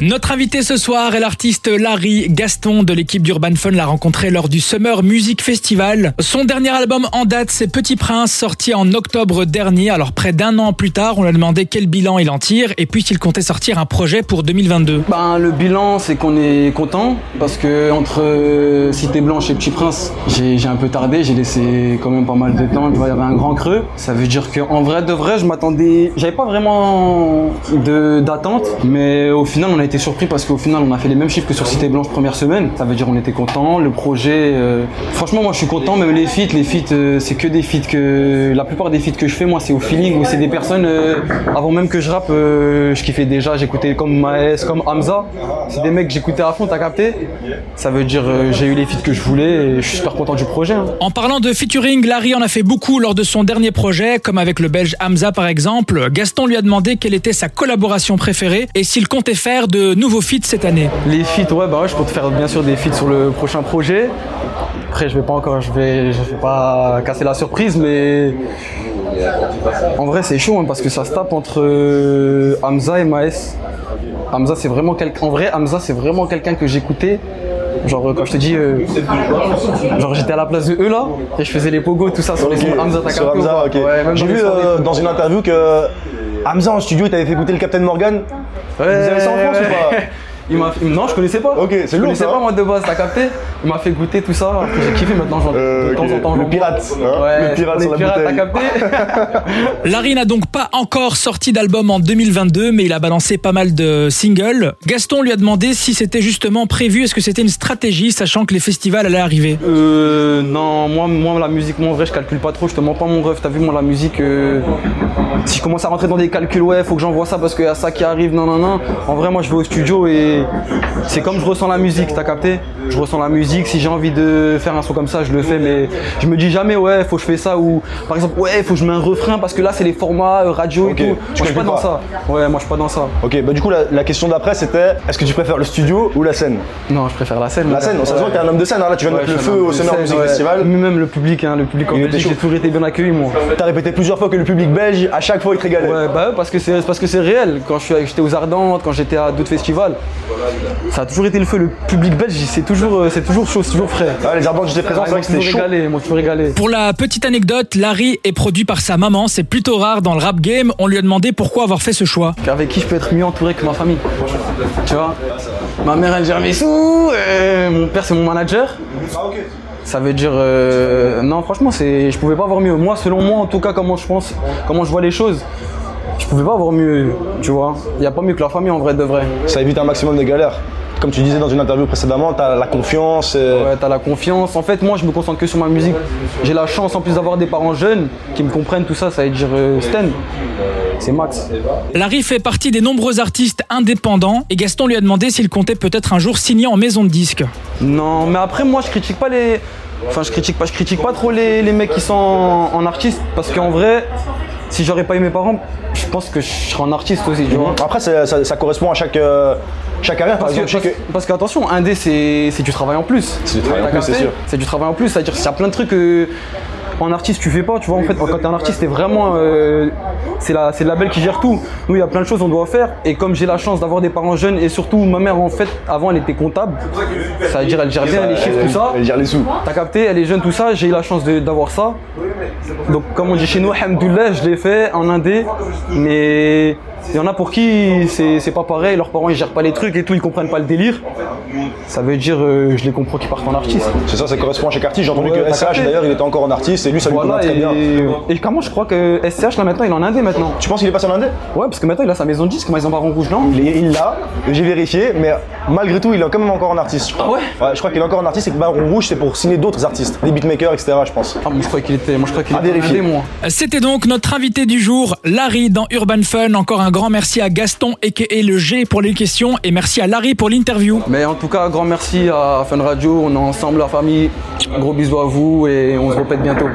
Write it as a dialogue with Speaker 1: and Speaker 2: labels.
Speaker 1: Notre invité ce soir est l'artiste Larry Gaston de l'équipe d'Urban Fun l'a rencontré lors du Summer Music Festival. Son dernier album en date, c'est Petit Prince, sorti en octobre dernier. Alors près d'un an plus tard, on lui a demandé quel bilan il en tire et puis s'il comptait sortir un projet pour 2022.
Speaker 2: Ben, le bilan, c'est qu'on est content parce que entre euh, Cité Blanche et Petit Prince, j'ai un peu tardé, j'ai laissé quand même pas mal de temps. Il y avait un grand creux. Ça veut dire qu'en vrai de vrai, je m'attendais, j'avais pas vraiment d'attente, mais au final, on a surpris parce qu'au final, on a fait les mêmes chiffres que sur Cité Blanche première semaine. Ça veut dire on était content. Le projet, euh, franchement, moi, je suis content. Même les feats, les feats, euh, c'est que des feats que la plupart des feats que je fais, moi, c'est au feeling ou c'est des personnes euh, avant même que je rappe, je kiffais déjà. J'écoutais comme Maes, comme Hamza. C'est des mecs que j'écoutais à fond. T'as capté? Ça veut dire j'ai eu les feats que je voulais et je suis super content du projet. hein.
Speaker 1: En parlant de featuring, Larry en a fait beaucoup lors de son dernier projet, comme avec le belge Hamza par exemple. Gaston lui a demandé quelle était sa collaboration préférée et s'il comptait faire de nouveaux feats cette année.
Speaker 2: Les feats, ouais, bah ouais, je compte faire bien sûr des feats sur le prochain projet. Après, je vais pas encore, je vais, je vais pas casser la surprise, mais en vrai, c'est chaud hein, parce que ça se tape entre euh, Hamza et Maes. Hamza, c'est vraiment quelqu'un. En vrai, Hamza, c'est vraiment quelqu'un que j'écoutais. Genre, euh, quand je te dis, euh, genre j'étais à la place de eux là, et je faisais les pogos, tout ça sur les sons de Hamza.
Speaker 3: Sur Hamza, ok.
Speaker 2: Ouais,
Speaker 3: J'ai
Speaker 2: dans
Speaker 3: vu euh, dans une interview que Hamza en studio, il t'avait fait écouter le Captain Morgan. Vous avez ça en France ou pas
Speaker 2: Il m'a fait- Non, je connaissais pas.
Speaker 3: Ok, c'est
Speaker 2: Je connaissais
Speaker 3: ça.
Speaker 2: pas moi de base, t'as capté? Il m'a fait goûter tout ça, j'ai kiffé maintenant, genre,
Speaker 3: Euh,
Speaker 2: de temps
Speaker 3: ok.
Speaker 2: en temps.
Speaker 3: Le
Speaker 2: j'en
Speaker 3: pirate, hein,
Speaker 2: Ouais,
Speaker 3: le pirate
Speaker 2: les
Speaker 3: sur la
Speaker 2: pirates, t'as
Speaker 3: bouteille.
Speaker 2: capté?
Speaker 1: Larry n'a donc pas encore sorti d'album en 2022, mais il a balancé pas mal de singles. Gaston lui a demandé si c'était justement prévu, est-ce que c'était une stratégie, sachant que les festivals allaient arriver?
Speaker 2: Euh, non, moi, moi, la musique, moi, en vrai, je calcule pas trop, je te mens pas mon ref. T'as vu, moi, la musique, euh, si je commence à rentrer dans des calculs, ouais, faut que j'envoie ça parce qu'il y a ça qui arrive, non, non, non. En vrai, moi, je vais au studio et c'est comme je ressens la musique, t'as capté? Je ressens la musique, si j'ai envie de faire un son comme ça, je le fais, mais je me dis jamais, ouais, faut que je fais ça ou, par exemple, ouais, faut que je mets un refrain parce que là, c'est les formats euh, radio
Speaker 3: Ok,
Speaker 2: et tout. Moi, je suis pas
Speaker 3: calcules
Speaker 2: dans
Speaker 3: pas.
Speaker 2: ça. Ouais, moi, je suis pas dans ça.
Speaker 3: Ok, bah du coup, la, la question d'après c'était est-ce que tu préfères le studio ou la scène?
Speaker 2: Non, je préfère la scène.
Speaker 3: La scène, ça se voit que t'es un homme de scène, hein, là tu viens de
Speaker 2: Ouais,
Speaker 3: mettre le
Speaker 2: je suis un
Speaker 3: feu
Speaker 2: homme
Speaker 3: au
Speaker 2: de
Speaker 3: Summer
Speaker 2: scène,
Speaker 3: Music
Speaker 2: ouais.
Speaker 3: Festival.
Speaker 2: Même le public, hein, le public en
Speaker 3: Il était
Speaker 2: Belgique,
Speaker 3: chaud.
Speaker 2: j'ai toujours été bien accueilli, moi.
Speaker 3: T'as répété plusieurs fois que le public belge, à chaque fois, il te régalait.
Speaker 2: Ouais, bah ouais, parce que c'est parce que c'est réel. Quand je suis- j'étais aux Ardentes, quand j'étais à d'autres festivals, ça a toujours été le feu. Le public belge, c'est toujours, euh, c'est toujours chaud, c'est toujours frais.
Speaker 3: Ah, les j'étais présent,
Speaker 2: Ah,
Speaker 3: c'est vrai que c'était chaud.
Speaker 2: régalé, régalé.
Speaker 1: Pour la petite anecdote, Larry est produit par sa maman, c'est plutôt rare dans le rap game. On lui a demandé pourquoi avoir fait ce choix.
Speaker 2: Avec qui je peux être mieux entouré que ma famille? Tu vois? Ma mère, elle gère mes sous, euh, mon père, c'est mon manager. Ça veut dire. euh, non, franchement, c'est, je pouvais pas avoir mieux. Moi, selon moi, en tout cas, comment je pense, comment je vois les choses, je pouvais pas avoir mieux. Tu vois Il n'y a pas mieux que la famille en vrai de vrai.
Speaker 3: Ça évite un maximum de galères. Comme tu disais dans une interview précédemment, t'as la confiance. et-
Speaker 2: Ouais, t'as la confiance. En fait, moi, je me concentre que sur ma musique. J'ai la chance, en plus d'avoir des parents jeunes qui me comprennent tout ça, ça veut dire euh, Sten. C'est Max.
Speaker 1: Larry fait partie des nombreux artistes indépendants et Gaston lui a demandé s'il comptait peut-être un jour signer en maison de disque.
Speaker 2: Non, mais après, moi, je critique pas les. Enfin, je critique pas, je critique pas trop les, les mecs qui sont en, en artiste parce qu'en vrai, si j'aurais pas eu mes parents, je pense que je serais un artiste aussi, tu vois.
Speaker 3: Après, ça, ça correspond à chaque, euh, chaque carrière. Par
Speaker 2: Parce que-
Speaker 3: exemple,
Speaker 2: parce, qu'attention, un dé c'est du travail en plus.
Speaker 3: C'est du travail en plus, c'est
Speaker 2: capté
Speaker 3: sûr.
Speaker 2: C'est du travail en plus, c'est-à-dire qu'il y a plein de trucs que en artiste tu fais pas, tu vois en fait quand t'es un artiste t'es vraiment euh, c'est la c'est le label qui gère tout. Nous il y a plein de choses qu'on doit faire et comme j'ai la chance d'avoir des parents jeunes et surtout ma mère en fait avant elle était comptable, ça veut dire elle gère bien les chiffres tout ça.
Speaker 3: Elle gère les sous.
Speaker 2: T'as capté, elle est jeune, tout ça, j'ai eu la chance de- d'avoir ça. Donc, comme on dit chez nous, Alhamdoulilah, je l'ai fait en indé. Mais il y en a pour qui c'est c'est pas pareil, leurs parents ils gèrent pas les trucs et tout, ils comprennent pas le délire. Ça veut dire, euh, je les comprends qui partent en artiste.
Speaker 3: C'est ça, ça correspond à chaque artiste. J'ai entendu
Speaker 2: Ouais,
Speaker 3: que SCH d'ailleurs, il était encore en artiste et lui, ça lui
Speaker 2: Voilà,
Speaker 3: convient très bien.
Speaker 2: et, comment je crois que SCH là maintenant il en indé maintenant.
Speaker 3: Tu penses qu'il est passé en indé
Speaker 2: Ouais, parce que maintenant il a sa maison de ils ont baron rouge, non
Speaker 3: Il est- il l'a, j'ai vérifié, mais malgré tout, il est quand même encore en artiste. je crois.
Speaker 2: Ah ouais
Speaker 3: Je crois qu'il est encore en artiste et que Baron Rouge, c'est pour signer d'autres artistes, des beatmakers, etc. Je pense.
Speaker 2: Ah, moi je crois qu'il était, moi je crois qu'il était indé, moi.
Speaker 1: C'était donc notre invité du jour, Larry dans Urban Fun. Encore un grand merci à Gaston et le G pour les questions et merci à Larry pour l'interview.
Speaker 2: Mais en tout cas, grand merci à Fun Radio, on est ensemble la famille. Gros bisous à vous et on se répète bientôt.